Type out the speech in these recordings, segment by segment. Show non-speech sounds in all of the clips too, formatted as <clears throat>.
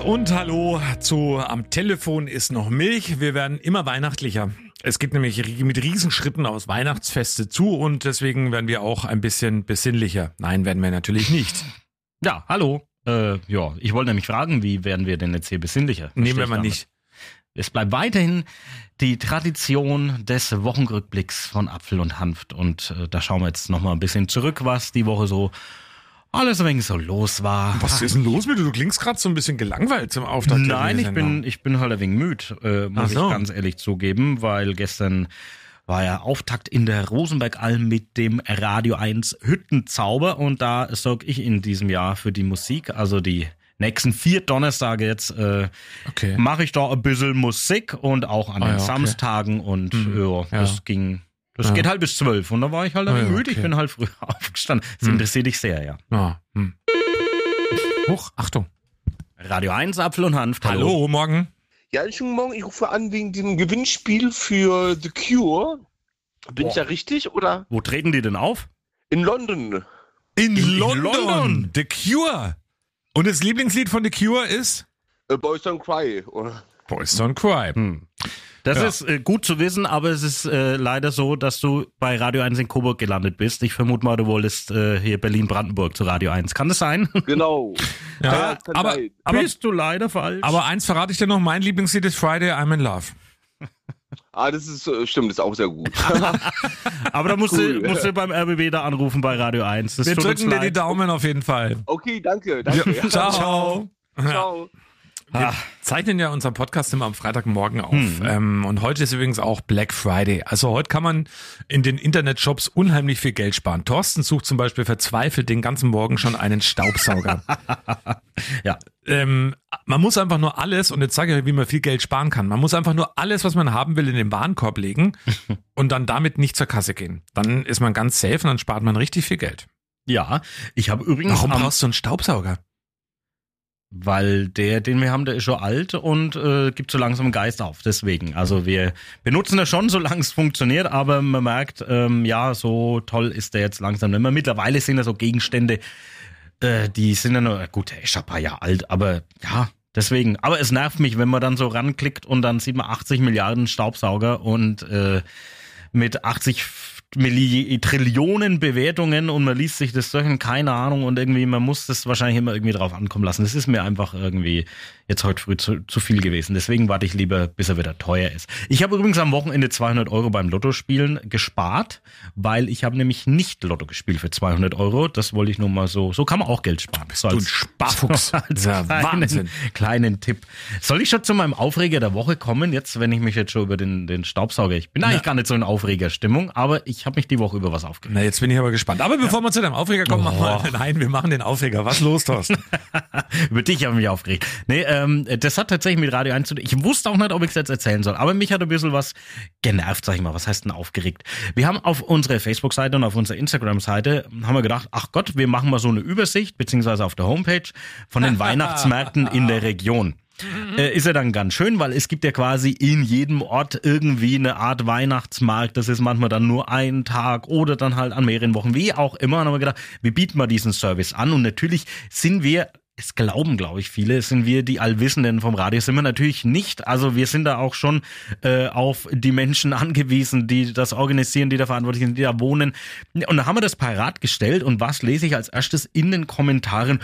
Servus und Hallo zu Am Telefon ist noch Milch. Wir werden immer weihnachtlicher. Es geht nämlich mit Riesenschritten aus Weihnachtsfeste zu und deswegen werden wir auch ein bisschen besinnlicher. Nein, werden wir natürlich nicht. <laughs> Ja, hallo. Äh, ja, ich wollte nämlich fragen, wie werden wir denn jetzt hier besinnlicher? Nehmen wir mal nicht. Es bleibt weiterhin die Tradition des Wochenrückblicks von Apfel und Hanft und äh, da schauen wir jetzt nochmal ein bisschen zurück, was die Woche so alles ein wenig so los war. Was ist denn los mit dir? Du klingst gerade so ein bisschen gelangweilt zum Auftakt. Nein, ich bin, ich bin halt ein wenig müde, äh, muss so. ich ganz ehrlich zugeben, weil gestern war ja Auftakt in der Rosenbergalm mit dem Radio 1 Hüttenzauber und da sorge ich in diesem Jahr für die Musik, also die nächsten vier Donnerstage jetzt äh, okay. mache ich da ein bisschen Musik und auch an ah, den ja, Samstagen und hm. ja, das ging das ja. geht halt bis zwölf und da war ich halt ah, ja, müde. Okay. Ich bin halt früher <laughs> aufgestanden. Das hm. interessiert dich sehr, ja. Ah, hm. Hoch, Achtung. Radio 1, Apfel und Hanf. Hallo, Hallo morgen. Ja, schönen Morgen. Ich rufe an wegen dem Gewinnspiel für The Cure. Bin Boah. ich da richtig, oder? Wo treten die denn auf? In London. In, in London. London. The Cure. Und das Lieblingslied von The Cure ist? A Boys Don't Cry. Oder? Boys Don't Cry. Hm. Das ja. ist äh, gut zu wissen, aber es ist äh, leider so, dass du bei Radio 1 in Coburg gelandet bist. Ich vermute mal, du wolltest äh, hier Berlin-Brandenburg zu Radio 1. Kann das sein? <laughs> Genau. ja, ja aber, aber bist du leider falsch. Aber eins verrate ich dir noch, mein Lieblingslied ist Friday, I'm in Love. Ah, das ist äh, stimmt, das ist auch sehr gut. <laughs> aber da musst, cool. du, musst du beim RBB da anrufen bei Radio 1. Das Wir drücken dir die Daumen auf jeden Fall. Okay, danke. danke. Ja, <laughs> ciao. Ciao. ciao. Wir ah. zeichnen ja unseren Podcast immer am Freitagmorgen auf. Hm. Ähm, und heute ist übrigens auch Black Friday. Also heute kann man in den Internetshops unheimlich viel Geld sparen. Thorsten sucht zum Beispiel verzweifelt den ganzen Morgen schon einen Staubsauger. <laughs> ja. Ähm, man muss einfach nur alles, und jetzt sage ich euch, wie man viel Geld sparen kann. Man muss einfach nur alles, was man haben will, in den Warenkorb legen <laughs> und dann damit nicht zur Kasse gehen. Dann ist man ganz safe und dann spart man richtig viel Geld. Ja, ich habe übrigens. Warum brauchst du einen Staubsauger? Weil der, den wir haben, der ist schon alt und äh, gibt so langsam Geist auf. Deswegen, also wir benutzen das schon, <laughs> solange es funktioniert, aber man merkt, ähm, ja, so toll ist der jetzt langsam nicht mehr. Mittlerweile sind da so Gegenstände, äh, die sind ja nur, gut, der ist schon ein paar Jahre alt, aber ja, deswegen. Aber es nervt mich, wenn man dann so ranklickt und dann sieht man 80 Milliarden Staubsauger und äh, mit 80 Milli Trillionen Bewertungen und man liest sich das durch keine Ahnung und irgendwie, man muss das wahrscheinlich immer irgendwie drauf ankommen lassen. Das ist mir einfach irgendwie jetzt heute früh zu, zu viel gewesen. Deswegen warte ich lieber, bis er wieder teuer ist. Ich habe übrigens am Wochenende 200 Euro beim Lottospielen gespart, weil ich habe nämlich nicht Lotto gespielt für 200 Euro. Das wollte ich nur mal so, so kann man auch Geld sparen. So du ein Sparfuchs. <laughs> als ja, kleinen, Wahnsinn. kleinen Tipp. Soll ich schon zu meinem Aufreger der Woche kommen, jetzt, wenn ich mich jetzt schon über den, den Staubsauger, ich bin eigentlich ja. gar nicht so in Aufregerstimmung, aber ich habe mich die Woche über was aufgeregt. Na, jetzt bin ich aber gespannt. Aber bevor ja. wir zu deinem Aufreger kommen, oh. machen wir, nein, wir machen den Aufreger. Was los, Thorsten? <laughs> über dich habe ich mich aufgeregt. Nee, äh, ähm, das hat tatsächlich mit Radio 1 zu tun. Ich wusste auch nicht, ob ich es jetzt erzählen soll, aber mich hat ein bisschen was genervt, sag ich mal. Was heißt denn aufgeregt? Wir haben auf unserer Facebook-Seite und auf unserer Instagram-Seite haben wir gedacht, ach Gott, wir machen mal so eine Übersicht, beziehungsweise auf der Homepage von den <laughs> Weihnachtsmärkten in der Region. Äh, ist ja dann ganz schön, weil es gibt ja quasi in jedem Ort irgendwie eine Art Weihnachtsmarkt. Das ist manchmal dann nur ein Tag oder dann halt an mehreren Wochen, wie auch immer. Und haben wir gedacht, wir bieten mal diesen Service an. Und natürlich sind wir es glauben, glaube ich, viele, sind wir die Allwissenden vom Radio. Sind wir natürlich nicht. Also wir sind da auch schon äh, auf die Menschen <laughs> angewiesen, die das organisieren, die da verantwortlich sind, die da wohnen. Und da haben wir das parat gestellt und was lese ich als erstes in den Kommentaren?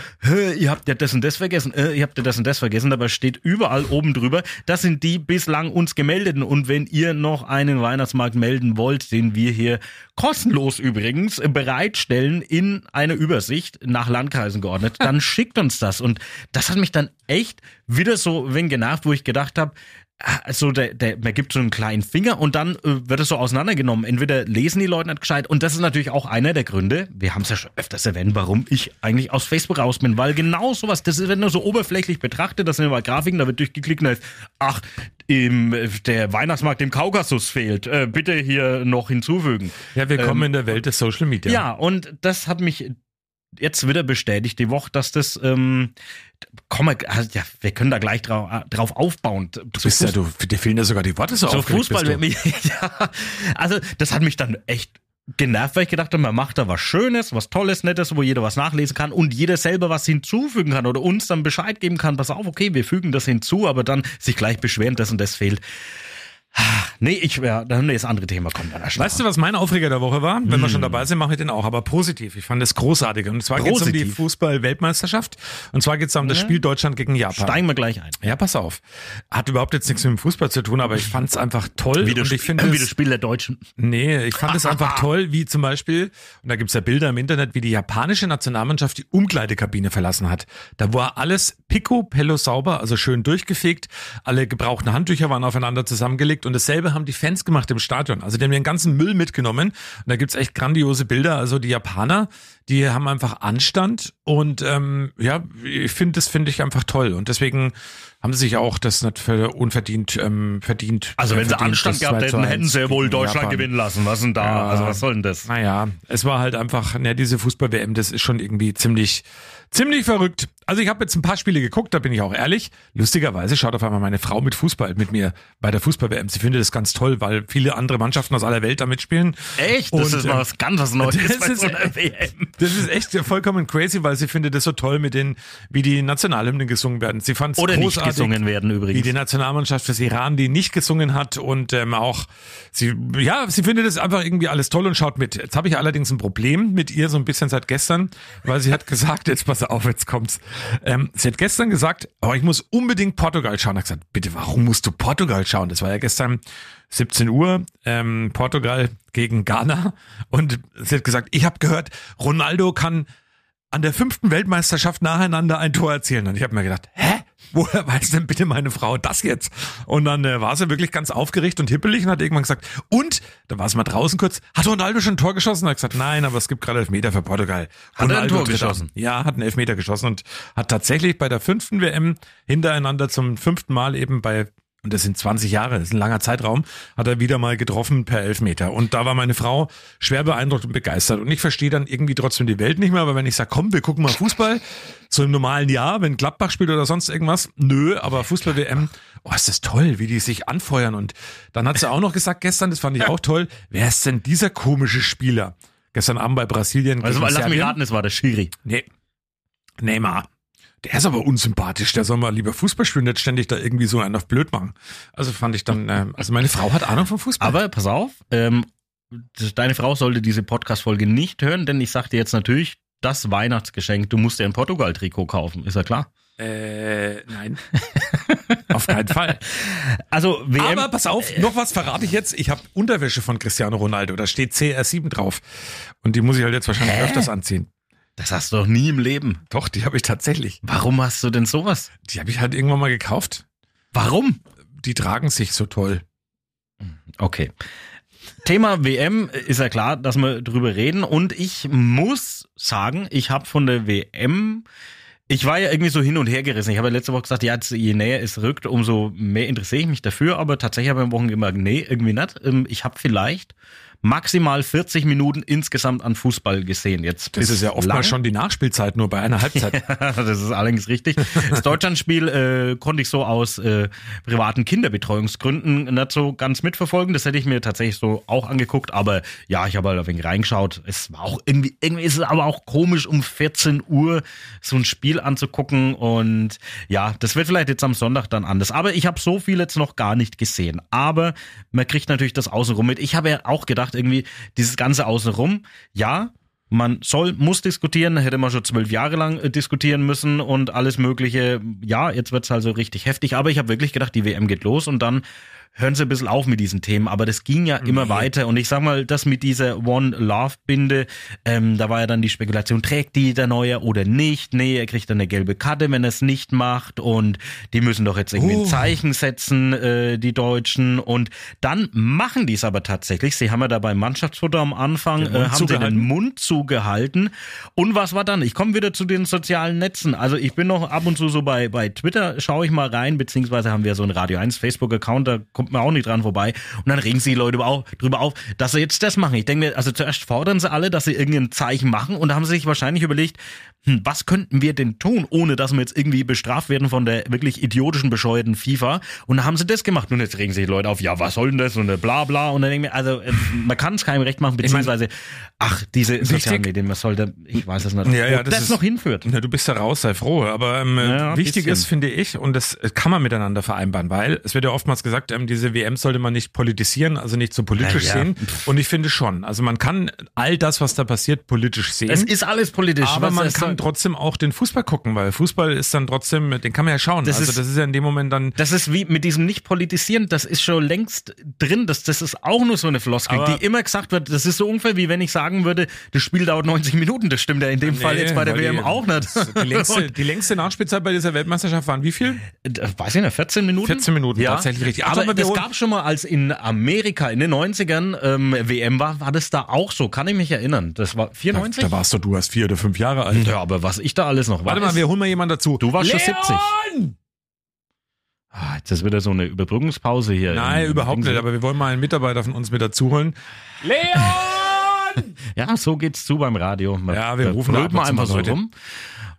Ihr habt ja das und das vergessen, äh, ihr habt ja das und das vergessen. Dabei steht überall oben drüber, das sind die bislang uns gemeldeten. Und wenn ihr noch einen Weihnachtsmarkt melden wollt, den wir hier kostenlos übrigens bereitstellen in einer Übersicht nach Landkreisen geordnet, dann <laughs> schickt uns das das. Und das hat mich dann echt wieder so wen genervt, wo ich gedacht habe, also der, der, man gibt so einen kleinen Finger und dann äh, wird es so auseinandergenommen. Entweder lesen die Leute nicht gescheit und das ist natürlich auch einer der Gründe, wir haben es ja schon öfters erwähnt, warum ich eigentlich aus Facebook raus bin, weil genau sowas, das wird nur so oberflächlich betrachtet, das sind immer Grafiken, da wird durchgeklickt und ist, ach, im, der Weihnachtsmarkt im Kaukasus fehlt, äh, bitte hier noch hinzufügen. Ja, wir kommen ähm, in der Welt des Social Media. Ja, und das hat mich jetzt wieder bestätigt die Woche, dass das, ähm, komm, also, ja, wir können da gleich drauf, drauf aufbauen. Du bist ja, du, dir fehlen ja sogar die Worte so So Fußball, <laughs> ja, also das hat mich dann echt genervt, weil ich gedacht habe, man macht da was Schönes, was Tolles, Nettes, wo jeder was nachlesen kann und jeder selber was hinzufügen kann oder uns dann Bescheid geben kann, pass auf, okay, wir fügen das hinzu, aber dann sich gleich beschweren, dass und das fehlt. Nee, ich, ja, dann nee, das andere Thema kommt dann erst Weißt du, was mein Aufreger der Woche war? Wenn hm. wir schon dabei sind, mache ich den auch, aber positiv. Ich fand es großartig. Und zwar geht es um die Fußball-Weltmeisterschaft. Und zwar geht es um das Spiel Deutschland gegen Japan. Steigen wir gleich ein. Ja, pass auf. Hat überhaupt jetzt nichts mit dem Fußball zu tun, aber ich fand es einfach toll. Wie das, ich wie das Spiel der Deutschen. Nee, ich fand es einfach <laughs> toll, wie zum Beispiel, und da gibt's ja Bilder im Internet, wie die japanische Nationalmannschaft die Umkleidekabine verlassen hat. Da war alles pico, pello sauber, also schön durchgefegt. Alle gebrauchten Handtücher waren aufeinander zusammengelegt und dasselbe haben die Fans gemacht im Stadion. Also die haben den ganzen Müll mitgenommen. Und da gibt's echt grandiose Bilder. Also die Japaner, die haben einfach Anstand und ähm, ja, ich finde, das finde ich einfach toll. Und deswegen haben sie sich auch das nicht für unverdient ähm, verdient. Also wenn sie Anstand gehabt hätten, hätten sie wohl Deutschland Japan. gewinnen lassen. Was denn da? Ja, also was soll denn das? Naja, es war halt einfach, ne, diese Fußball-WM, das ist schon irgendwie ziemlich Ziemlich verrückt. Also ich habe jetzt ein paar Spiele geguckt, da bin ich auch ehrlich. Lustigerweise schaut auf einmal meine Frau mit Fußball mit mir bei der Fußball-WM. Sie findet das ganz toll, weil viele andere Mannschaften aus aller Welt da mitspielen. Echt? Das Und, ist mal was ganz was Neues <laughs> das ist, so WM. Das ist echt vollkommen crazy, weil sie findet das so toll mit den, wie die Nationalhymnen gesungen werden. Sie fand es großartig, nicht gesungen werden übrigens. Wie die Nationalmannschaft des Iran, die nicht gesungen hat und ähm, auch sie, ja, sie findet das einfach irgendwie alles toll und schaut mit. Jetzt habe ich allerdings ein Problem mit ihr so ein bisschen seit gestern, weil sie hat gesagt, jetzt pass auf, jetzt kommt's. Ähm, sie hat gestern gesagt, oh, ich muss unbedingt Portugal schauen. Ich gesagt, bitte, warum musst du Portugal schauen? Das war ja gestern 17 Uhr, ähm, Portugal gegen Ghana. Und sie hat gesagt, ich habe gehört, Ronaldo kann an der fünften Weltmeisterschaft nacheinander ein Tor erzielen. Und ich habe mir gedacht, hä? Woher weiß denn bitte meine Frau das jetzt? Und dann äh, war sie wirklich ganz aufgeregt und hippelig und hat irgendwann gesagt, und, da war es mal draußen kurz, hat Ronaldo schon ein Tor geschossen? Und hat gesagt, nein, aber es gibt gerade Elfmeter für Portugal. Hat er ein Tor geschossen? Ja, hat einen Elfmeter geschossen und hat tatsächlich bei der fünften WM hintereinander zum fünften Mal eben bei und das sind 20 Jahre, das ist ein langer Zeitraum, hat er wieder mal getroffen per Elfmeter. Und da war meine Frau schwer beeindruckt und begeistert. Und ich verstehe dann irgendwie trotzdem die Welt nicht mehr, aber wenn ich sage, komm, wir gucken mal Fußball, so im normalen Jahr, wenn Gladbach spielt oder sonst irgendwas, nö, aber Fußball-WM, oh, ist das toll, wie die sich anfeuern. Und dann hat sie auch noch gesagt gestern, das fand ich auch toll, wer ist denn dieser komische Spieler? Gestern Abend bei Brasilien. Also lass mich raten, es war der Schiri. Nee. Neymar der ist aber unsympathisch, der soll mal lieber Fußball spielen, nicht ständig da irgendwie so einen auf blöd machen. Also fand ich dann, ähm, also meine Frau hat Ahnung vom Fußball. Aber pass auf, ähm, deine Frau sollte diese Podcast-Folge nicht hören, denn ich sag dir jetzt natürlich, das Weihnachtsgeschenk, du musst dir ein Portugal-Trikot kaufen, ist ja klar? Äh, nein. <laughs> auf keinen Fall. Also, WM, Aber pass auf, noch was verrate ich jetzt. Ich habe Unterwäsche von Cristiano Ronaldo, da steht CR7 drauf. Und die muss ich halt jetzt wahrscheinlich Hä? öfters anziehen. Das hast du doch nie im Leben. Doch, die habe ich tatsächlich. Warum hast du denn sowas? Die habe ich halt irgendwann mal gekauft. Warum? Die tragen sich so toll. Okay. Thema WM ist ja klar, dass wir drüber reden. Und ich muss sagen, ich habe von der WM ich war ja irgendwie so hin und her gerissen. Ich habe ja letzte Woche gesagt, ja, je näher es rückt, umso mehr interessiere ich mich dafür. Aber tatsächlich habe ich am Wochenende gemerkt, nee, irgendwie nicht. Ähm, ich habe vielleicht maximal 40 Minuten insgesamt an Fußball gesehen. Jetzt das ist ja oftmals schon die Nachspielzeit nur bei einer Halbzeit. <laughs> das ist allerdings richtig. Das Deutschlandspiel äh, konnte ich so aus äh, privaten Kinderbetreuungsgründen nicht so ganz mitverfolgen. Das hätte ich mir tatsächlich so auch angeguckt. Aber ja, ich habe halt ein wenig reingeschaut. Es war auch irgendwie, irgendwie ist es aber auch komisch, um 14 Uhr so ein Spiel anzugucken. Und ja, das wird vielleicht jetzt am Sonntag dann anders. Aber ich habe so viel jetzt noch gar nicht gesehen. Aber man kriegt natürlich das außenrum mit. Ich habe ja auch gedacht, gedacht, irgendwie dieses Ganze außenrum, ja, man soll, muss diskutieren, hätte man schon zwölf Jahre lang äh, diskutieren müssen und alles Mögliche. Ja, jetzt wird's also richtig heftig, aber ich habe wirklich gedacht, die WM geht los und dann hören Sie ein bisschen auf mit diesen Themen, aber das ging ja immer nee. weiter. Und ich sag mal, das mit dieser One Love Binde, ähm, da war ja dann die Spekulation, trägt die der Neue oder nicht? Nee, er kriegt dann eine gelbe Karte, wenn er es nicht macht. Und die müssen doch jetzt irgendwie uh. ein Zeichen setzen, äh, die Deutschen. Und dann machen die es aber tatsächlich. Sie haben ja da beim Mannschaftsfoto am Anfang, äh, haben sie den Mund zugehalten. Und was war dann? Ich komme wieder zu den sozialen Netzen. Also ich bin noch ab und zu so bei, bei Twitter, schaue ich mal rein, beziehungsweise haben wir so einen Radio 1 Facebook-Account, da kommt man auch nicht dran vorbei. Und dann regen sich die Leute auch drüber auf, dass sie jetzt das machen. Ich denke mir, also zuerst fordern sie alle, dass sie irgendein Zeichen machen und da haben sie sich wahrscheinlich überlegt, hm, was könnten wir denn tun, ohne dass wir jetzt irgendwie bestraft werden von der wirklich idiotischen, bescheuerten FIFA? Und dann haben sie das gemacht. Und jetzt regen sich die Leute auf, ja, was soll denn das? Und bla bla. Und dann denken wir, also äh, man kann es keinem recht machen, beziehungsweise, ach, diese sozialen Medien, was soll da, ich weiß es nicht, Ja, ja, das das, ist- noch hinführt. Na, du bist da raus, sei froh. Aber ähm, Ja, wichtig bisschen. ist, finde ich, und das kann man miteinander vereinbaren, weil es wird ja oftmals gesagt, ähm, diese WM sollte man nicht politisieren, also nicht so politisch Ja, sehen. Und ich finde schon. Also man kann all das, was da passiert, politisch sehen. Es ist alles politisch. aber man kann trotzdem auch den Fußball gucken, weil Fußball ist dann trotzdem, den kann man ja schauen. Das also ist- das ist ja in dem Moment dann. Das ist wie mit diesem nicht politisieren, das ist schon längst drin. Das, das ist auch nur so eine Floskel, die immer gesagt wird. Das ist so ungefähr wie wenn ich sagen würde, das Spiel dauert 90 Minuten. Das stimmt ja in dem Fall Nee, jetzt bei der WM die- auch nicht. Die längste, <laughs> die längste Nachspielzeit bei dieser Weltmeisterschaft waren wie viel? Äh, weiß ich nicht, 14 Minuten? 14 Minuten, ja. tatsächlich richtig. Ach, Aber, aber das gab schon mal, als in Amerika in den 90ern ähm, WM war, war das da auch so. Kann ich mich erinnern. Das war 94? Da warst du, du warst vier oder fünf Jahre alt. ja, aber was ich da alles noch Warte mal, weiß. wir holen mal jemanden dazu. Du warst schon Leon! 70. Ah, jetzt ist wieder so eine Überbrückungspause hier. Nein, überhaupt im- nicht, aber wir wollen mal einen Mitarbeiter von uns mit dazu holen. Leon! <laughs> Ja, so geht's zu beim Radio. Man- Ja, wir da rufen zu einfach mal so rum.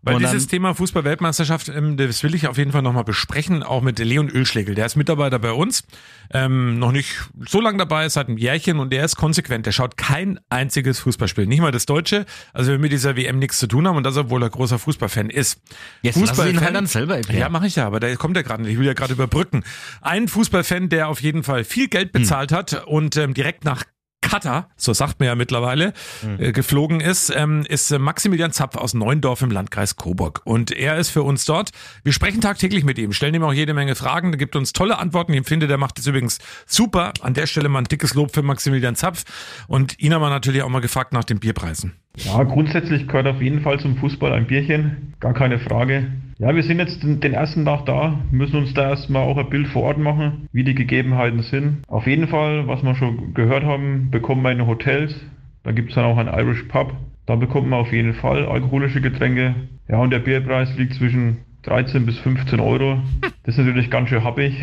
Weil Und dieses Thema Fußball-Weltmeisterschaft, ähm, das will ich auf jeden Fall nochmal besprechen, auch mit Leon Ölschlegel. Der ist Mitarbeiter bei uns, ähm, noch nicht so lange dabei, seit einem Jährchen und der ist konsequent. Der schaut kein einziges Fußballspiel, nicht mal das Deutsche. Also wir mit dieser WM nichts zu tun haben und das, obwohl er großer Fußballfan ist. Jetzt lass ihn halt dann selber erklären. Ja, mache ich ja, aber da kommt er gerade nicht. Ich will ja gerade überbrücken. Ein Fußballfan, der auf jeden Fall viel Geld bezahlt hat und ähm, direkt nach Katar, so sagt man ja mittlerweile, äh, geflogen ist, ähm, ist äh, Maximilian Zapf aus Neuendorf im Landkreis Coburg. Und er ist für uns dort. Wir sprechen tagtäglich mit ihm, stellen ihm auch jede Menge Fragen, er gibt uns tolle Antworten. Ich finde, der macht es übrigens super. An der Stelle mal ein dickes Lob für Maximilian Zapf. Und ihn haben wir natürlich auch mal gefragt nach den Bierpreisen. Ja, grundsätzlich gehört auf jeden Fall zum Fußball ein Bierchen, gar keine Frage. Ja, wir sind jetzt den ersten Tag da, müssen uns da erstmal auch ein Bild vor Ort machen, wie die Gegebenheiten sind. Auf jeden Fall, was wir schon gehört haben, bekommen wir in Hotels. Da gibt es dann auch einen Irish Pub. Da bekommt man auf jeden Fall alkoholische Getränke. Ja, und der Bierpreis liegt zwischen 13 bis 15 Euro. Das ist natürlich ganz schön happig.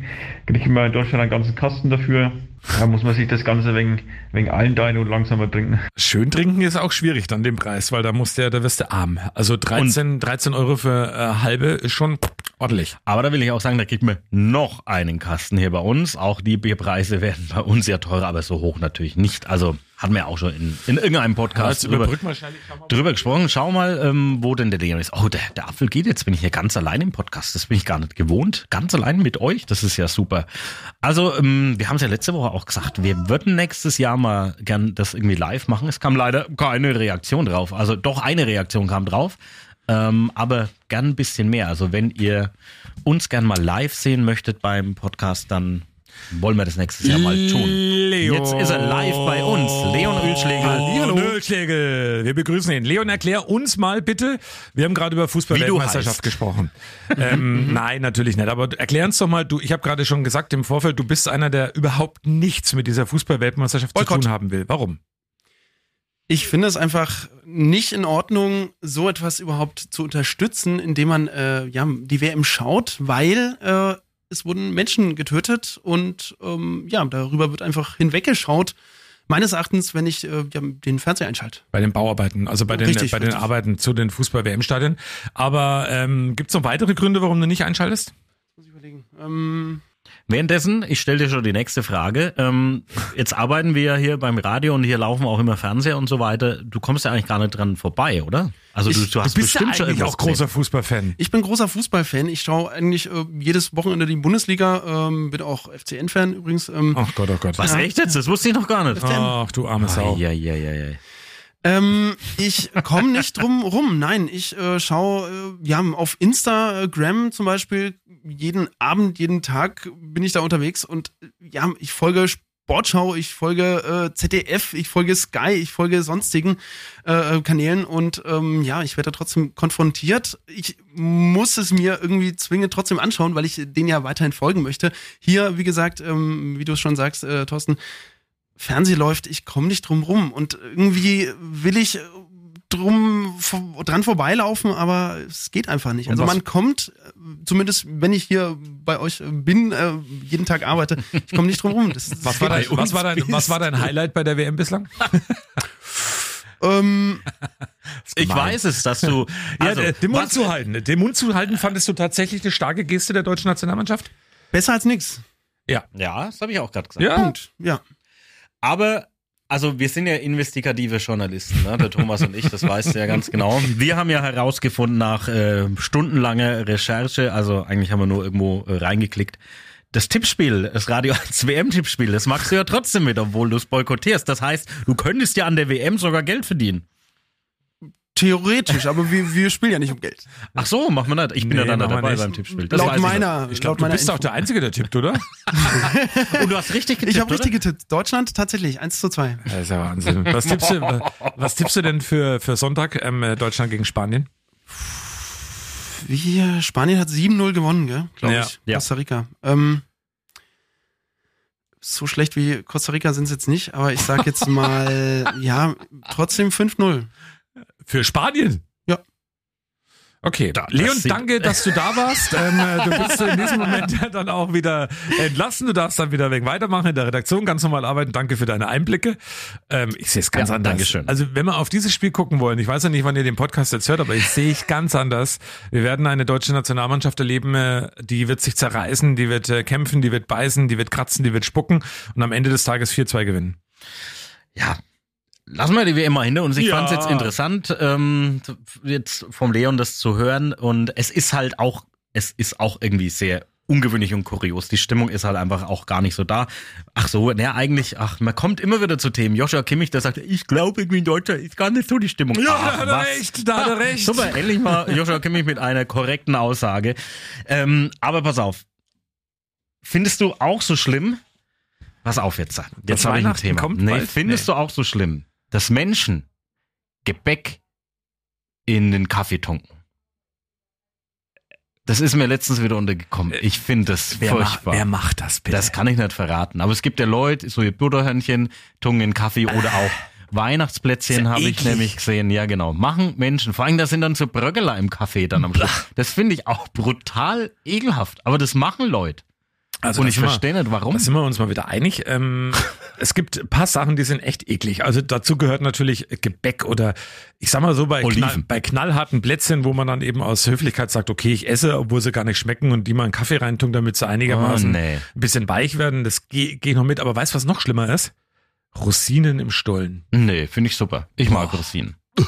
<laughs> Kriegt man in Deutschland einen ganzen Kasten dafür. Da muss man sich das Ganze wegen, wegen Allendein und langsamer trinken. Schön trinken ist auch schwierig dann den Preis, weil da musst du ja, da wirst du arm. Also 13, 13 Euro für äh, halbe ist schon ordentlich. Aber da will ich auch sagen, da kriegt man noch einen Kasten hier bei uns. Auch die Bierpreise werden bei uns ja teurer, aber so hoch natürlich nicht. Also hatten wir auch schon in, in irgendeinem Podcast drüber, wahrscheinlich. drüber gesprochen. Schau mal, ähm, wo denn der Leon ist. Oh, der, der Apfel geht jetzt. Bin ich hier ganz allein im Podcast. Das bin ich gar nicht gewohnt. Ganz allein mit euch. Das ist ja super. Also, ähm, wir haben es ja letzte Woche auch gesagt, wir würden nächstes Jahr mal gern das irgendwie live machen. Es kam leider keine Reaktion drauf. Also doch eine Reaktion kam drauf. Ähm, aber gern ein bisschen mehr. Also wenn ihr uns gern mal live sehen möchtet beim Podcast, dann wollen wir das nächstes Jahr mal tun. Leon. Jetzt ist er live bei uns. Leon Ölschlegel. Hallo. Ölschlegel. Wir begrüßen ihn. Leon, erklär uns mal bitte. Wir haben gerade über Fußball-Weltmeisterschaft gesprochen. ähm, <laughs> nein, natürlich nicht. Aber erklär uns doch mal, du, ich habe gerade schon gesagt im Vorfeld, du bist einer, der überhaupt nichts mit dieser Fußball-Weltmeisterschaft zu tun haben will. Warum? Ich finde es einfach nicht in Ordnung, so etwas überhaupt zu unterstützen, indem man äh, ja, die WM schaut, weil äh, es wurden Menschen getötet und ähm, ja, darüber wird einfach hinweggeschaut. Meines Erachtens, wenn ich äh, ja, den Fernseher einschalte. Bei den Bauarbeiten, also bei den, Richtig, bei den. Arbeiten zu den Fußball-WM-Stadien. Aber ähm, gibt es noch weitere Gründe, warum du nicht einschaltest? Muss ich überlegen. Ähm, Währenddessen, ich stelle dir schon die nächste Frage. Ähm, jetzt arbeiten wir ja hier beim Radio und hier laufen auch immer Fernseher und so weiter. Du kommst ja eigentlich gar nicht dran vorbei, oder? Also du, Ich- du hast du bist ja bestimmt schon eigentlich irgendwas auch großer Fußballfan. ich bin großer Fußballfan. Ich schaue eigentlich äh, jedes Wochenende die Bundesliga. Ähm, bin auch FCN-Fan übrigens. Ähm, Ach Gott, oh Gott. Was, echt jetzt? Das wusste ich noch gar nicht. Ach, du arme Sau. Ja, ja, ja, ja. Ähm, ich komme nicht drum rum. Nein, ich äh, schaue äh, ja auf Instagram zum Beispiel jeden Abend, jeden Tag bin ich da unterwegs und äh, ja, ich folge Sportschau, ich folge äh, ZDF, ich folge Sky, ich folge sonstigen äh, Kanälen und ähm, ja, ich werde da trotzdem konfrontiert. Ich muss es mir irgendwie zwingend trotzdem anschauen, weil ich denen ja weiterhin folgen möchte. Hier, wie gesagt, ähm, wie du es schon sagst, äh, Thorsten, Fernseh läuft, ich komme nicht drum rum und irgendwie will ich äh, drum dran vorbeilaufen, aber es geht einfach nicht. Also man kommt, äh, zumindest wenn ich hier bei euch äh, bin, äh, jeden Tag arbeite, ich komme nicht drum rum. Das, Was war, dein, was, war dein, was war dein Highlight bei der WM bislang? <laughs> Ähm, Ich weiß es, dass du. Also, ja, den Mund was- zu halten. Den Mund zu halten, fandest du tatsächlich eine starke Geste der deutschen Nationalmannschaft? Besser als nix. Ja. Ja, das habe ich auch gerade gesagt. Ja. Punkt. Ja. Aber, also wir sind ja investigative Journalisten, ne? der Thomas und ich, das weißt du ja ganz genau. Wir haben ja herausgefunden nach äh, stundenlanger Recherche, also eigentlich haben wir nur irgendwo äh, reingeklickt, das Tippspiel, das Radio 1 WM-Tippspiel, das machst du ja trotzdem mit, obwohl du es boykottierst. Das heißt, du könntest ja an der WM sogar Geld verdienen. Theoretisch, aber wir, wir spielen ja nicht um Geld. Ach so, machen wir nicht. Ich bin Nee, ja dann wir dabei nicht. beim Tippspiel. Das laut weiß ich meiner, Ich glaube, du meiner bist auch Info. der Einzige, der tippt, oder? <laughs> Und du hast richtig getippt, Ich habe richtig getippt. Deutschland tatsächlich 1 zu 2. Das ist ja Wahnsinn. Was tippst du, <laughs> was tippst du denn für, für Sonntag ähm, äh, Deutschland gegen Spanien? Wie, Spanien hat 7-0 gewonnen, gell? Glaube Ja. ich. Ja. Costa Rica. Ähm, so schlecht wie Costa Rica sind es jetzt nicht, aber ich sag jetzt <laughs> mal, ja, trotzdem 5-0. Für Spanien? Ja. Okay, Da- das Leon, sieht- danke, dass du da warst. <laughs> ähm, äh, du bist in diesem Moment dann auch wieder entlassen. Du darfst dann wieder weg weitermachen in der Redaktion, ganz normal arbeiten. Danke für deine Einblicke. Ähm, ich sehe es ganz Ja, anders. Dankeschön. Also wenn wir auf dieses Spiel gucken wollen, ich weiß ja nicht, wann ihr den Podcast jetzt hört, aber ich sehe ich ganz anders. Wir werden eine deutsche Nationalmannschaft erleben, äh, die wird sich zerreißen, die wird äh, kämpfen, die wird beißen, die wird kratzen, die wird spucken und am Ende des Tages 4-2 gewinnen. Ja. Lassen wir die wie immer hinter uns. Ich Ja. fand es jetzt interessant, ähm, jetzt vom Leon das zu hören. Und es ist halt auch, es ist auch irgendwie sehr ungewöhnlich und kurios. Die Stimmung ist halt einfach auch gar nicht so da. Ach so, ne, eigentlich, ach, man kommt immer wieder zu Themen. Joshua Kimmich, der sagt, ich glaube irgendwie in Deutschland ist gar nicht so die Stimmung. Ja, ach, da hat er was? recht, da hat er recht. Super, endlich mal Joshua Kimmich mit einer korrekten Aussage. Ähm, aber pass auf. Findest du auch so schlimm? Pass auf jetzt. Jetzt habe ich ein Thema. kommt nee, bald? findest Nee. du auch so schlimm, dass Menschen Gebäck in den Kaffee tunken? Das ist mir letztens wieder untergekommen. Ich finde das Wer, furchtbar. wer macht das bitte? Das kann ich nicht verraten. Aber es gibt ja Leute, so ihr Butterhörnchen, tunken in Kaffee oder auch Weihnachtsplätzchen habe ich nämlich gesehen. Ja, genau. Machen Menschen. Vor allem, da sind dann so Bröckeler im Kaffee dann am Schluss. Das finde ich auch brutal ekelhaft. Aber das machen Leute. Also Und ich verstehe nicht, warum. Da sind wir uns mal wieder einig. Ähm, <laughs> es gibt ein paar Sachen, die sind echt eklig. Also dazu gehört natürlich Gebäck oder ich sag mal so bei, knall, bei knallharten Plätzchen, wo man dann eben aus Höflichkeit sagt, okay, ich esse, obwohl sie gar nicht schmecken und die mal einen Kaffee reintun, damit sie einigermaßen Oh, nee. ein bisschen weich werden. Das gehe geh ich noch mit. Aber weißt du, was noch schlimmer ist? Rosinen im Stollen. Nee, finde ich super. Ich mag Rosinen. <laughs>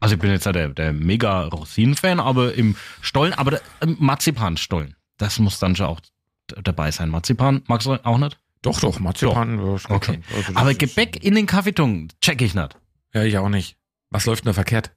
Also ich bin jetzt ja der, der mega Rosinen-Fan, aber im Stollen, aber Marzipanstollen. Das muss dann schon auch dabei sein. Marzipan magst du auch nicht? Doch, doch, Marzipan. ja, Okay. Also Aber Gebäck in den Kaffeetung check ich nicht. Ja, ich auch nicht. Was läuft denn da verkehrt?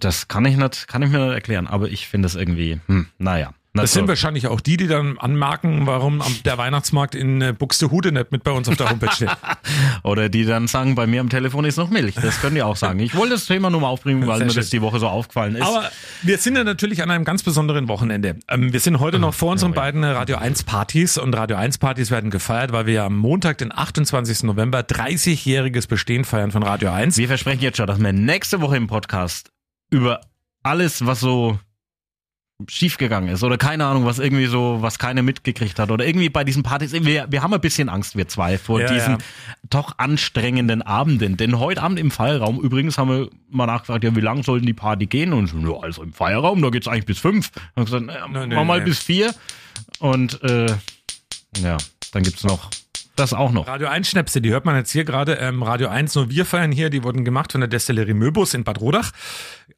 Das kann ich nicht, kann ich mir nicht erklären, aber ich finde es irgendwie, hm, naja. Na Das so. sind wahrscheinlich auch die, die dann anmerken, warum der Weihnachtsmarkt in äh, Buxtehude nicht mit bei uns auf der Homepage steht. <laughs> Oder die dann sagen, bei mir am Telefon ist noch Milch. Das können die auch sagen. Ich wollte das Thema nur mal aufbringen, weil Sehr mir schön. das die Woche so aufgefallen ist. Aber wir sind ja natürlich an einem ganz besonderen Wochenende. Ähm, wir sind heute noch vor unseren beiden Radio 1 Partys und Radio 1 Partys werden gefeiert, weil wir ja am Montag, den 28. November, 30-jähriges Bestehen feiern von Radio 1. Wir versprechen jetzt schon, dass wir nächste Woche im Podcast über alles, was so schiefgegangen ist oder keine Ahnung, was irgendwie so, was keiner mitgekriegt hat oder irgendwie bei diesen Partys, wir, wir haben ein bisschen Angst, wir zwei, vor Ja, diesen ja. doch anstrengenden Abenden. Denn heute Abend im Feierraum, übrigens haben wir mal nachgefragt, ja, wie lang sollten die Party gehen? Und so, ja, also im Feierraum, da geht's eigentlich bis fünf. Dann haben gesagt, naja, Nee, nee, mach mal nee. bis vier. Und äh, ja, dann gibt's noch das auch noch. Radio 1 Schnäpse, die hört man jetzt hier gerade. Ähm, Radio 1, nur wir feiern hier, die wurden gemacht von der Destillerie Möbus in Bad Rodach.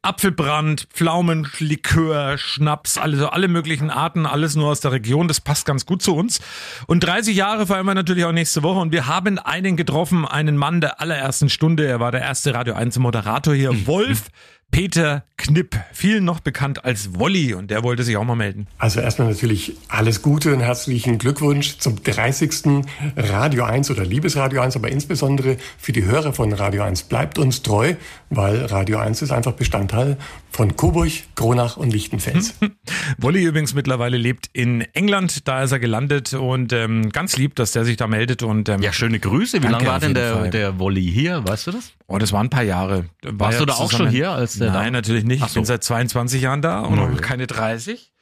Apfelbrand, Pflaumen, Likör, Schnaps, also alle möglichen Arten, alles nur aus der Region, das passt ganz gut zu uns. Und 30 Jahre feiern wir natürlich auch nächste Woche und wir haben einen getroffen, einen Mann der allerersten Stunde, er war der erste Radio 1 Moderator hier, <laughs> Wolf Peter Knipp, vielen noch bekannt als Wolli und der wollte sich auch mal melden. Also erstmal natürlich alles Gute und herzlichen Glückwunsch zum 30. Radio 1 oder Liebesradio 1, aber insbesondere für die Hörer von Radio 1. Bleibt uns treu, weil Radio 1 ist einfach Bestandteil von Coburg, Kronach und Lichtenfels. <laughs> Wolli übrigens mittlerweile lebt in England, da ist er gelandet und ähm, ganz lieb, dass der sich da meldet und ähm, Ja, schöne Grüße. Wie lange war denn der, Fall. der Wolli hier? Weißt du das? Oh, das waren ein paar Jahre. War Warst du da auch schon hier, als der Nein, da- natürlich nicht. Ach Ich bin so. seit 22 Jahren da und noch keine 30.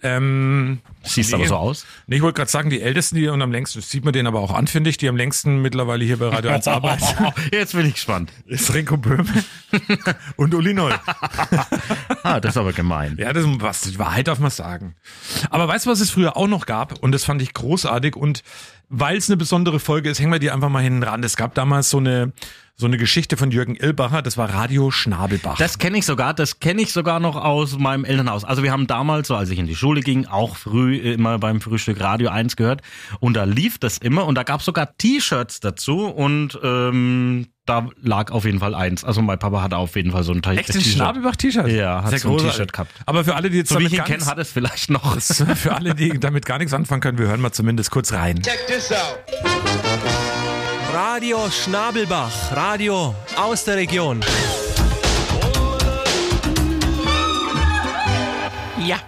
Ähm, Siehst nee. aber so aus. Nee, ich wollte gerade sagen, die Ältesten, die und am längsten, das sieht man den aber auch an, finde ich, die am längsten mittlerweile hier bei Radio 1 <laughs> arbeiten, <laughs> Jetzt bin ich gespannt. ist Renko Böhme <laughs> und Uli Noll. Ah, das ist aber gemein. Ja, das ist was, die Wahrheit darf man sagen. Aber weißt du, was es früher auch noch gab? Und das fand ich großartig. Und weil es eine besondere Folge ist, hängen wir die einfach mal hinten ran. Es gab damals so eine, so eine Geschichte von Jürgen Ilbacher, das war Radio Schnabelbach. Das kenne ich sogar, das kenne ich sogar noch aus meinem Elternhaus. Also wir haben damals, so als ich in die Schule ging, auch früh immer beim Frühstück Radio 1 gehört und da lief das immer und da gab es sogar T-Shirts dazu und ähm, da lag auf jeden Fall eins. Also mein Papa hatte auf jeden Fall so ein T- Echt ein T-Shirt. Schnabelbach-T-Shirt? Ja, hat Sehr so ein. T-Shirt gehabt. Aber für alle, die jetzt So wie ich damit ihn kenne, hat es vielleicht noch. <laughs> für alle, die damit gar nichts anfangen können, wir hören mal zumindest kurz rein. Check this out. Radio Schnabelbach, Radio aus der Region. Ja,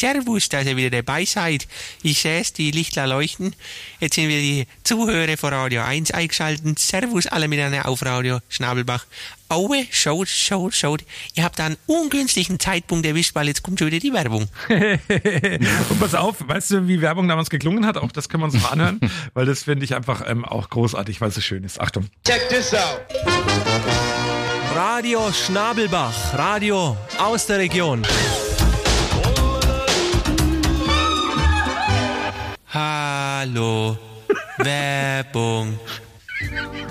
Servus, dass ihr wieder dabei seid. Ich sehe es, die Lichtler leuchten. Jetzt sind wir die Zuhörer von Radio 1 eingeschaltet. Servus alle miteinander auf Radio Schnabelbach. Aue, schaut, schaut, schaut. Ihr habt da einen ungünstigen Zeitpunkt erwischt, weil jetzt kommt schon wieder die Werbung. <laughs> <laughs> Und pass auf, weißt du, wie Werbung damals geklungen hat? Auch das können wir uns mal anhören, <laughs> weil das finde ich einfach ähm, auch großartig, weil es so schön ist. Achtung. Check this out. Radio Schnabelbach, Radio aus der Region. Hallo, <laughs> Werbung.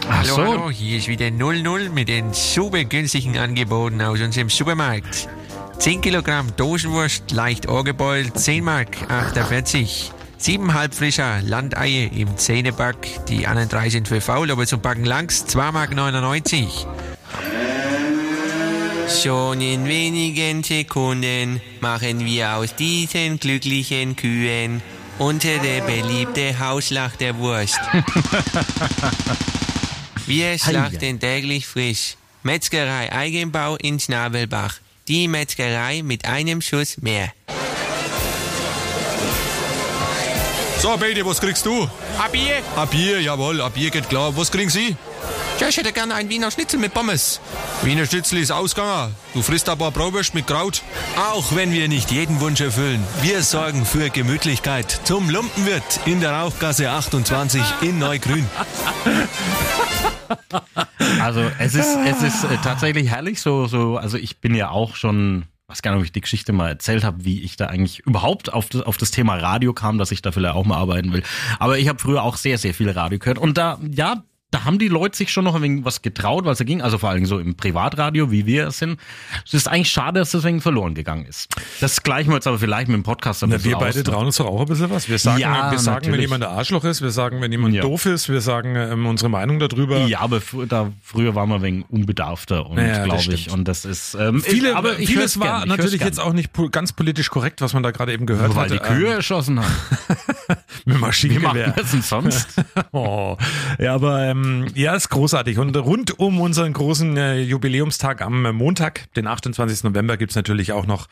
Ach Hallo, so. hallo, hier ist wieder 00 mit den super günstigen Angeboten aus unserem Supermarkt. 10 Kilogramm Dosenwurst, leicht angebeult, 10 Mark 48. 7,5 frischer Landeier im Zähneback. Die anderen drei sind für faul, aber zum Backen langs 2 Mark 99. Schon in wenigen Sekunden machen wir aus diesen glücklichen Kühen unsere beliebte Hauslach der Wurst. <laughs> Wir schlachten täglich frisch. Metzgerei Eigenbau in Schnabelbach. Die Metzgerei mit einem Schuss mehr. So, Baby, was kriegst du? Ab hier? Ab Bier, jawohl, ab Bier geht klar. Was kriegen Sie? Ja, ich hätte gerne einen Wiener Schnitzel mit Pommes. Wiener Schnitzel ist ausgegangen. Du frisst ein paar Brauwürst mit Kraut. Auch wenn wir nicht jeden Wunsch erfüllen, wir sorgen für Gemütlichkeit zum Lumpenwirt in der Rauchgasse 28 in Neugrün. Also es ist, es ist äh, tatsächlich herrlich, so, so, also ich bin ja auch schon, weiß gar nicht, ob ich die Geschichte mal erzählt habe, wie ich da eigentlich überhaupt auf das, auf das Thema Radio kam, dass ich da vielleicht auch mal arbeiten will. Aber ich habe früher auch sehr, sehr viel Radio gehört. Und da, ja, da haben die Leute sich schon noch ein wenig was getraut, was da ging. Also vor allem so im Privatradio, wie wir es sind. Es ist eigentlich schade, dass das wenig verloren gegangen ist. Das gleichen wir jetzt aber vielleicht mit dem Podcast ein Na, bisschen wir beide aus. trauen uns doch auch ein bisschen was. Wir sagen, Ja, wir sagen wenn jemand ein Arschloch ist, wir sagen, wenn jemand Ja. doof ist, wir sagen ähm, unsere Meinung darüber. Ja, aber fr da, früher waren wir wenig unbedarfter und Ja, das glaube ich. Und das ist ähm, Viele, ist, aber ich vieles war gern, ich natürlich jetzt auch nicht po- ganz politisch korrekt, was man da gerade eben gehört Nur weil hat. die Kühe erschossen haben. ähm, <laughs> mit Wie Maschinengewehr. machen wir denn sonst? <laughs> Oh. Ja, aber ähm, ja, ist großartig. Und rund um unseren großen äh, Jubiläumstag am äh, Montag, den 28. November, gibt's natürlich auch noch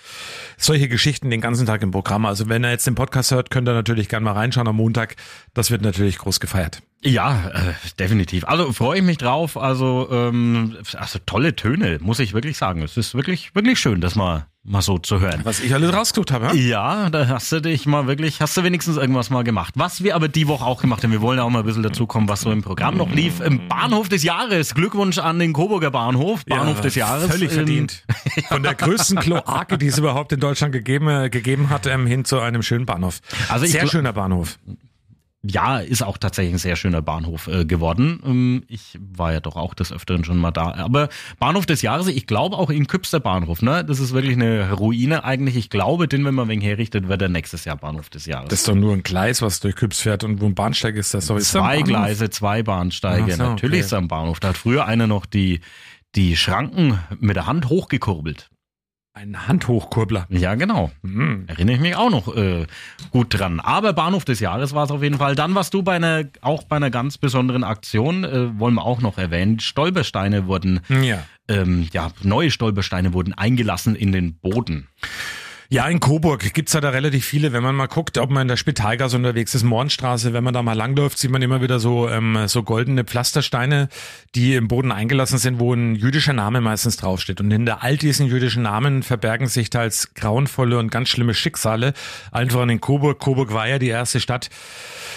solche Geschichten den ganzen Tag im Programm. Also wenn ihr jetzt den Podcast hört, könnt ihr natürlich gerne mal reinschauen am Montag. Das wird natürlich groß gefeiert. Ja, äh, definitiv. Also freue ich mich drauf. Also, ähm, also tolle Töne, muss ich wirklich sagen. Es ist wirklich, wirklich schön, das mal, mal so zu hören. Was ich alles rausgesucht habe. Ja? Ja, da hast du dich mal wirklich, hast du wenigstens irgendwas mal gemacht. Was wir aber die Woche auch gemacht haben, wir wollen ja auch mal ein bisschen dazu kommen, was so im Programm noch lief. Im Bahnhof des Jahres. Glückwunsch an den Coburger Bahnhof. Bahnhof Ja, des Jahres. Völlig verdient. <laughs> Von der größten Kloake, die es überhaupt in Deutschland gegeben, äh, gegeben hat, ähm, hin zu einem schönen Bahnhof. Also Sehr schöner Bahnhof. Ja, ist auch tatsächlich ein sehr schöner Bahnhof äh, geworden. Ähm, ich war ja doch auch des Öfteren schon mal da. Aber Bahnhof des Jahres, ich glaube auch in Küps der Bahnhof, ne? Das ist wirklich eine Ruine eigentlich. Ich glaube, den, wenn man wegen herrichtet, wird er nächstes Jahr Bahnhof des Jahres. Das ist doch nur ein Gleis, was durch Küps fährt und wo ein Bahnsteig ist. Das ist zwei? Gleise, zwei Bahnsteige. So, Natürlich okay. ist er am Bahnhof. Da hat früher einer noch die, die Schranken mit der Hand hochgekurbelt. Ein Handhochkurbler. Ja, genau. Hm. Erinnere ich mich auch noch äh, gut dran. Aber Bahnhof des Jahres war es auf jeden Fall. Dann warst du bei einer, auch bei einer ganz besonderen Aktion, äh, wollen wir auch noch erwähnen. Stolpersteine wurden, Ja. ähm, ja, neue Stolpersteine wurden eingelassen in den Boden. Ja, in Coburg gibt's da, da relativ viele. Wenn man mal guckt, ob man in der Spitalgasse unterwegs ist, Mohrenstraße, wenn man da mal langläuft, sieht man immer wieder so, ähm, so goldene Pflastersteine, die im Boden eingelassen sind, wo ein jüdischer Name meistens draufsteht. Und hinter all diesen jüdischen Namen verbergen sich teils grauenvolle und ganz schlimme Schicksale. Allen voran in Coburg. Coburg war ja die erste Stadt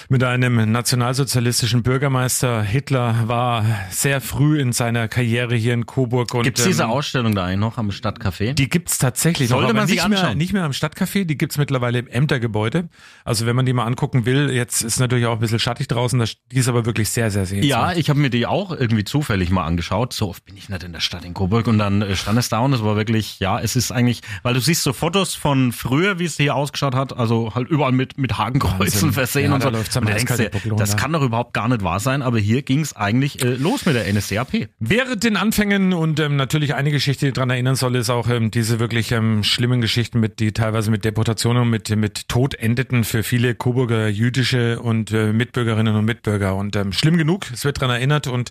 mit einem nationalsozialistischen Bürgermeister. Hitler war sehr früh in seiner Karriere hier in Coburg. Und, Gibt's diese ähm, Ausstellung da eigentlich noch am Stadtcafé? Die gibt's tatsächlich Sollte noch, man sich mehr, anschauen. Nicht mehr am Stadtcafé, die gibt's mittlerweile im Ämtergebäude. Also wenn man die mal angucken will, jetzt ist natürlich auch ein bisschen schattig draußen, die ist aber wirklich sehr, sehr sehenswert. Ja, ich habe mir die auch irgendwie zufällig mal angeschaut. So oft bin ich nicht in der Stadt in Coburg und dann äh, stand es da und es war wirklich, ja, es ist eigentlich, weil du siehst so Fotos von früher, wie es hier ausgeschaut hat, also halt überall mit mit Hakenkreuzen Wahnsinn. versehen Ja, und da so. läuft's am Und denkst dir, das kann doch überhaupt gar nicht wahr sein, aber hier ging es eigentlich äh, los mit der NSDAP. Während den Anfängen und ähm, natürlich eine Geschichte, die daran erinnern soll, ist auch ähm, diese wirklich ähm, schlimmen Geschichten, mit die teilweise mit Deportationen und mit, mit Tod endeten für viele Coburger jüdische und äh, Mitbürgerinnen und Mitbürger. Und ähm, schlimm genug, es wird daran erinnert und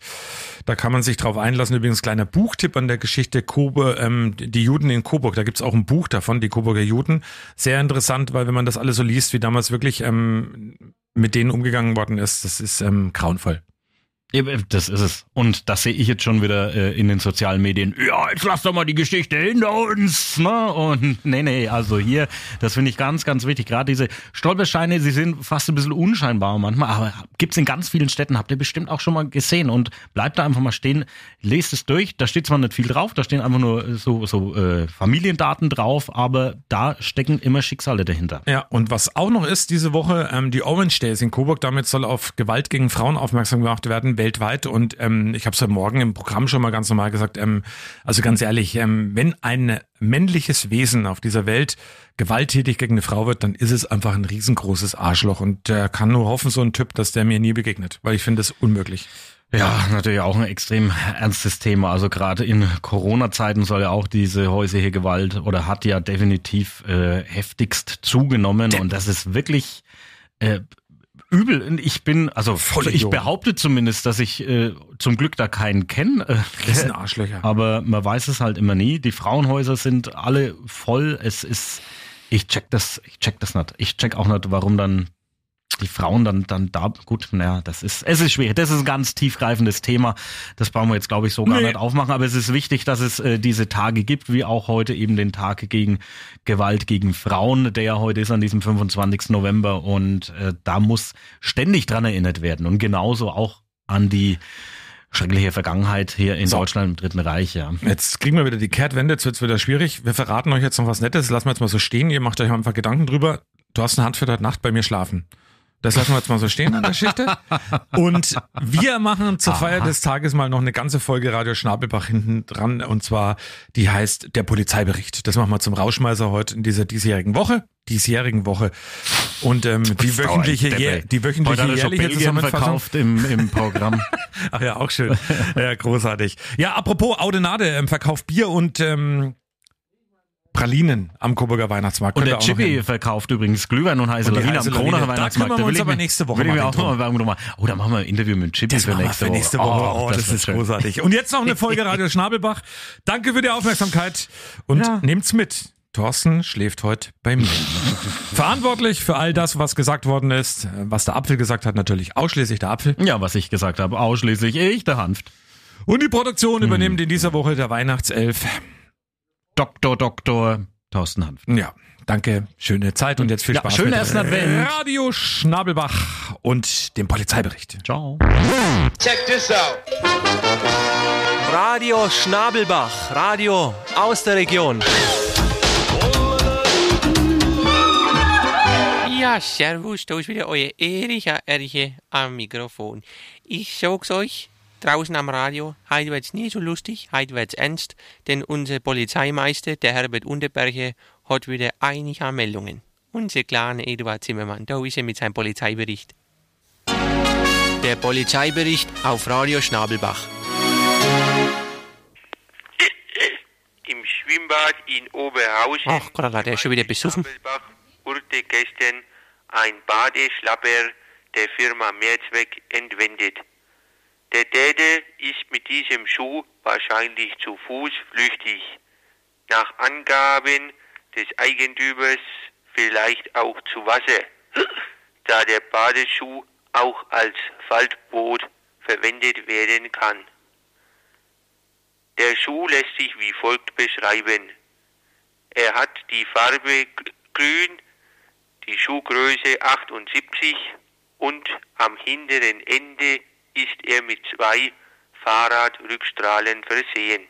da kann man sich drauf einlassen. Übrigens, kleiner Buchtipp an der Geschichte Coburg, ähm, die Juden in Coburg. Da gibt's auch ein Buch davon, die Coburger Juden. Sehr interessant, weil wenn man das alles so liest, wie damals wirklich ähm, mit denen umgegangen worden ist, das ist ähm, grauenvoll. Das ist es. Und das sehe ich jetzt schon wieder äh, in den sozialen Medien. Ja, jetzt lass doch mal die Geschichte hinter uns. Ne? Und nee, nee, also hier, das finde ich ganz, ganz wichtig. Gerade diese Stolpersteine, sie sind fast ein bisschen unscheinbar manchmal, aber gibt's in ganz vielen Städten, habt ihr bestimmt auch schon mal gesehen. Und bleibt da einfach mal stehen, lest es durch. Da steht zwar nicht viel drauf, da stehen einfach nur so, so äh, Familiendaten drauf, aber da stecken immer Schicksale dahinter. Ja, und was auch noch ist diese Woche, ähm, die Orange Days in Coburg, damit soll auf Gewalt gegen Frauen aufmerksam gemacht werden, weltweit. Und ähm, ich habe es heute Morgen im Programm schon mal ganz normal gesagt, ähm, also ganz ehrlich, ähm, wenn ein männliches Wesen auf dieser Welt gewalttätig gegen eine Frau wird, dann ist es einfach ein riesengroßes Arschloch. Und der kann nur hoffen, so ein Typ, dass der mir nie begegnet, weil ich finde das unmöglich. Ja, natürlich auch ein extrem ernstes Thema. Also gerade in Corona-Zeiten soll ja auch diese häusliche Gewalt oder hat ja definitiv äh, heftigst zugenommen und das ist wirklich äh, übel. Und Ich bin, also Voll ich Idiot. behaupte zumindest, dass ich äh, zum Glück da keinen kenne. Äh, Arschlöcher. aber man weiß es halt immer nie. Die Frauenhäuser sind alle voll. Es ist, ich check das, ich check das nicht. Ich check auch nicht, warum dann die Frauen dann, dann da, gut, naja, das ist, es ist schwierig. Das ist ein ganz tiefgreifendes Thema. Das brauchen wir jetzt, glaube ich, so gar Nee. nicht aufmachen. Aber es ist wichtig, dass es äh, diese Tage gibt, wie auch heute eben den Tag gegen Gewalt gegen Frauen, der ja heute ist an diesem 25. November. Und äh, da muss ständig dran erinnert werden. Und genauso auch an die schreckliche Vergangenheit hier in So. Deutschland im Dritten Reich, ja. Jetzt kriegen wir wieder die Kehrtwende, jetzt wird's wieder schwierig. Wir verraten euch jetzt noch was Nettes, lassen wir jetzt mal so stehen. Ihr macht euch einfach Gedanken drüber. Du hast eine Hand für heute Nacht bei mir schlafen. Das lassen wir jetzt mal so stehen an der Geschichte. <laughs> Und wir machen zur Feier des Tages mal noch eine ganze Folge Radio Schnabelbach hinten dran. Und zwar, die heißt der Polizeibericht. Das machen wir zum Rauschmeißer heute in dieser diesjährigen Woche. Diesjährigen Woche. Und ähm, die wöchentliche, Depp, die wöchentliche Heute jährliche Belgien Zusammenfassung. verkauft im, im Programm. <laughs> Ach ja, auch schön. Ja, großartig. Ja, apropos Audenade, ähm, verkauft Bier und ähm, Pralinen am Coburger Weihnachtsmarkt. Und der Chippy verkauft übrigens Glühwein und heiße Lawine heiße am Kronacher Lawine. Da Weihnachtsmarkt. kümmern wir uns aber nächste Woche mal auch noch mal oh, da machen wir ein Interview mit Chippy Das für nächste für Woche. nächste Woche. Oh, das, wird ist schön. großartig. Und jetzt noch eine Folge Radio Schnabelbach. Danke für die Aufmerksamkeit und Ja. nehmt's mit. Thorsten schläft heute bei mir. <laughs> Verantwortlich für all das, was gesagt worden ist, was der Apfel gesagt hat, natürlich ausschließlich der Apfel. Ja, was ich gesagt habe, ausschließlich ich, der Hanft. Und die Hm. Produktion übernimmt in dieser Woche der Weihnachtself. Doktor, Doktor, Thorsten Hanft. Ja, danke, schöne Zeit und jetzt viel Ja, Spaß schönen mit ersten Advent. Radio Schnabelbach und dem Polizeibericht. Ciao. Check this out. Radio Schnabelbach, Radio aus der Region. Ja, servus, da ist wieder euer Erika Erche am Mikrofon. Ich sag's euch, draußen am Radio, heute wird's nie so lustig, heute wird's ernst, denn unser Polizeimeister, der Herbert Unterberger, hat wieder einige Meldungen. Unser kleiner Eduard Zimmermann, da ist er mit seinem Polizeibericht. Der Polizeibericht auf Radio Schnabelbach. Im Schwimmbad in Oberhausen Ach Gott, hat er schon wieder besoffen? Schnabelbach wurde gestern ein Badeschlapper der Firma Mehrzweck entwendet. Der Täter ist mit diesem Schuh wahrscheinlich zu Fuß flüchtig. Nach Angaben des Eigentümers vielleicht auch zu Wasser, <clears throat> da der Badeschuh auch als Faltboot verwendet werden kann. Der Schuh lässt sich wie folgt beschreiben. Er hat die Farbe grün, die Schuhgröße 78 und am hinteren Ende ist er mit zwei Fahrradrückstrahlen versehen.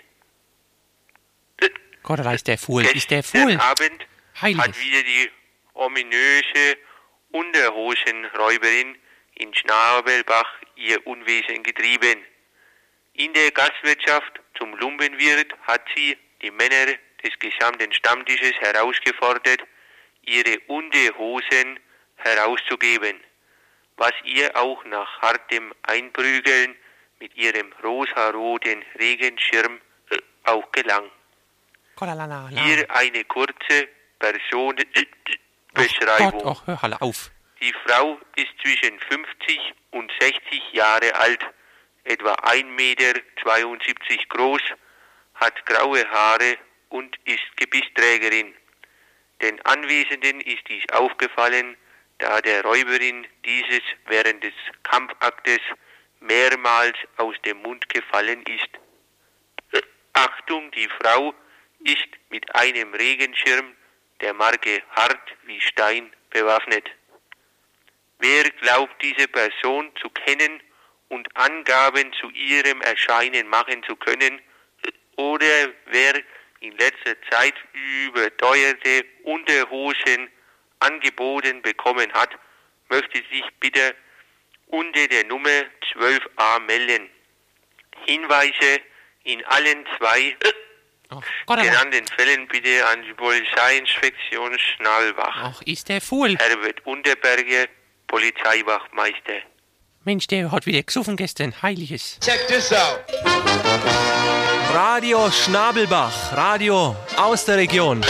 Gott, da ist der Fool. Ist der Fool. Abend Heiliges. hat wieder die ominöse Unterhosenräuberin in Schnabelbach ihr Unwesen getrieben. In der Gastwirtschaft zum Lumpenwirt hat sie die Männer des gesamten Stammtisches herausgefordert, ihre Unterhosen herauszugeben, was ihr auch nach hartem Einprügeln mit ihrem rosaroten Regenschirm äh, auch gelang. Hier eine kurze Personenbeschreibung. Gott, oh, hör alle auf. Die Frau ist zwischen 50 und 60 Jahre alt, etwa 1,72 Meter groß, hat graue Haare und ist Gebissträgerin. Den Anwesenden ist dies aufgefallen, da der Räuberin dieses während des Kampfaktes mehrmals aus dem Mund gefallen ist. Achtung, die Frau ist mit einem Regenschirm der Marke Hart wie Stein bewaffnet. Wer glaubt diese Person zu kennen und Angaben zu ihrem Erscheinen machen zu können, oder wer in letzter Zeit überteuerte Unterhosen angeboten bekommen hat, möchte sich bitte unter der Nummer 12a melden. Hinweise in allen zwei genannten Fällen bitte an die Polizeiinspektion Schnallbach. Ach, ist der Fool. Herbert Unterberger, Polizeiwachmeister. Mensch, der hat wieder gesoffen gestern. Heiliges. Check this out. Radio Schnabelbach, Radio aus der Region.